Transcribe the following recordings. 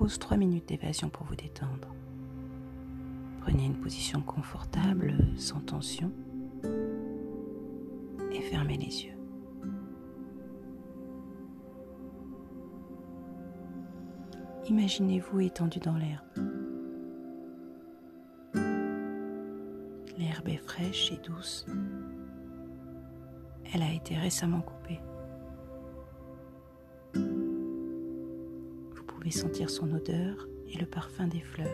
propose 3 minutes d'évasion pour vous détendre. Prenez une position confortable, sans tension, et fermez les yeux. Imaginez-vous étendu dans l'herbe. L'herbe est fraîche et douce. Elle a été récemment coupée. Sentir son odeur et le parfum des fleurs.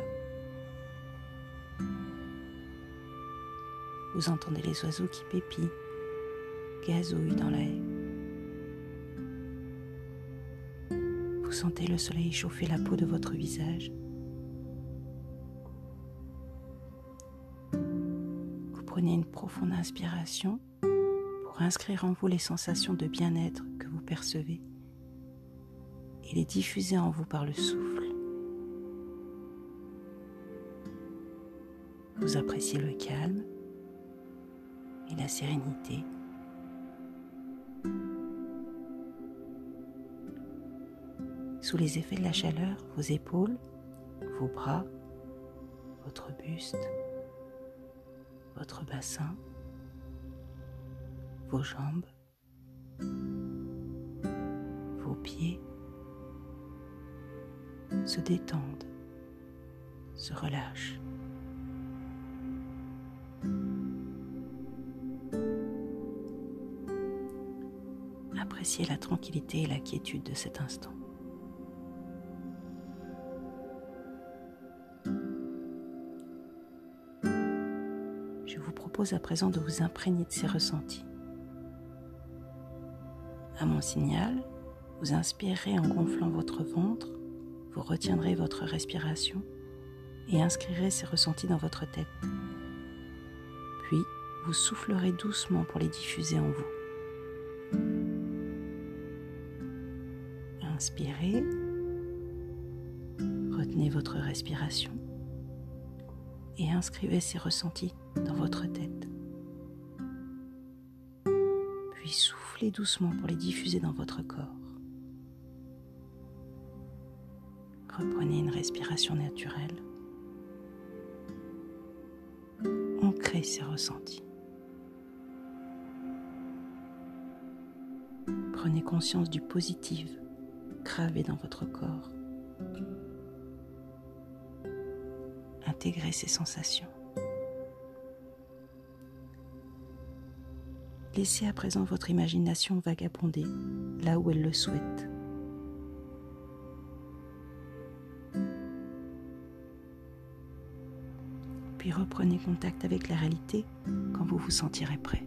Vous entendez les oiseaux qui pépient, gazouillent dans la haie. Vous sentez le soleil chauffer la peau de votre visage. Vous prenez une profonde inspiration pour inscrire en vous les sensations de bien-être que vous percevez et les diffuser en vous par le souffle. Vous appréciez le calme et la sérénité. Sous les effets de la chaleur, vos épaules, vos bras, votre buste, votre bassin, vos jambes, vos pieds se détendent, se relâchent. Appréciez la tranquillité et la quiétude de cet instant. Je vous propose à présent de vous imprégner de ces ressentis. À mon signal, vous inspirerez en gonflant votre ventre, vous retiendrez votre respiration et inscrirez ces ressentis dans votre tête. Puis, vous soufflerez doucement pour les diffuser en vous. Inspirez, retenez votre respiration et inscrivez ces ressentis dans votre tête. Puis soufflez doucement pour les diffuser dans votre corps. Reprenez une respiration naturelle. Ancrez ces ressentis. Prenez conscience du positif gravé dans votre corps. Intégrez ces sensations. Laissez à présent votre imagination vagabonder là où elle le souhaite. Puis reprenez contact avec la réalité quand vous vous sentirez prêt.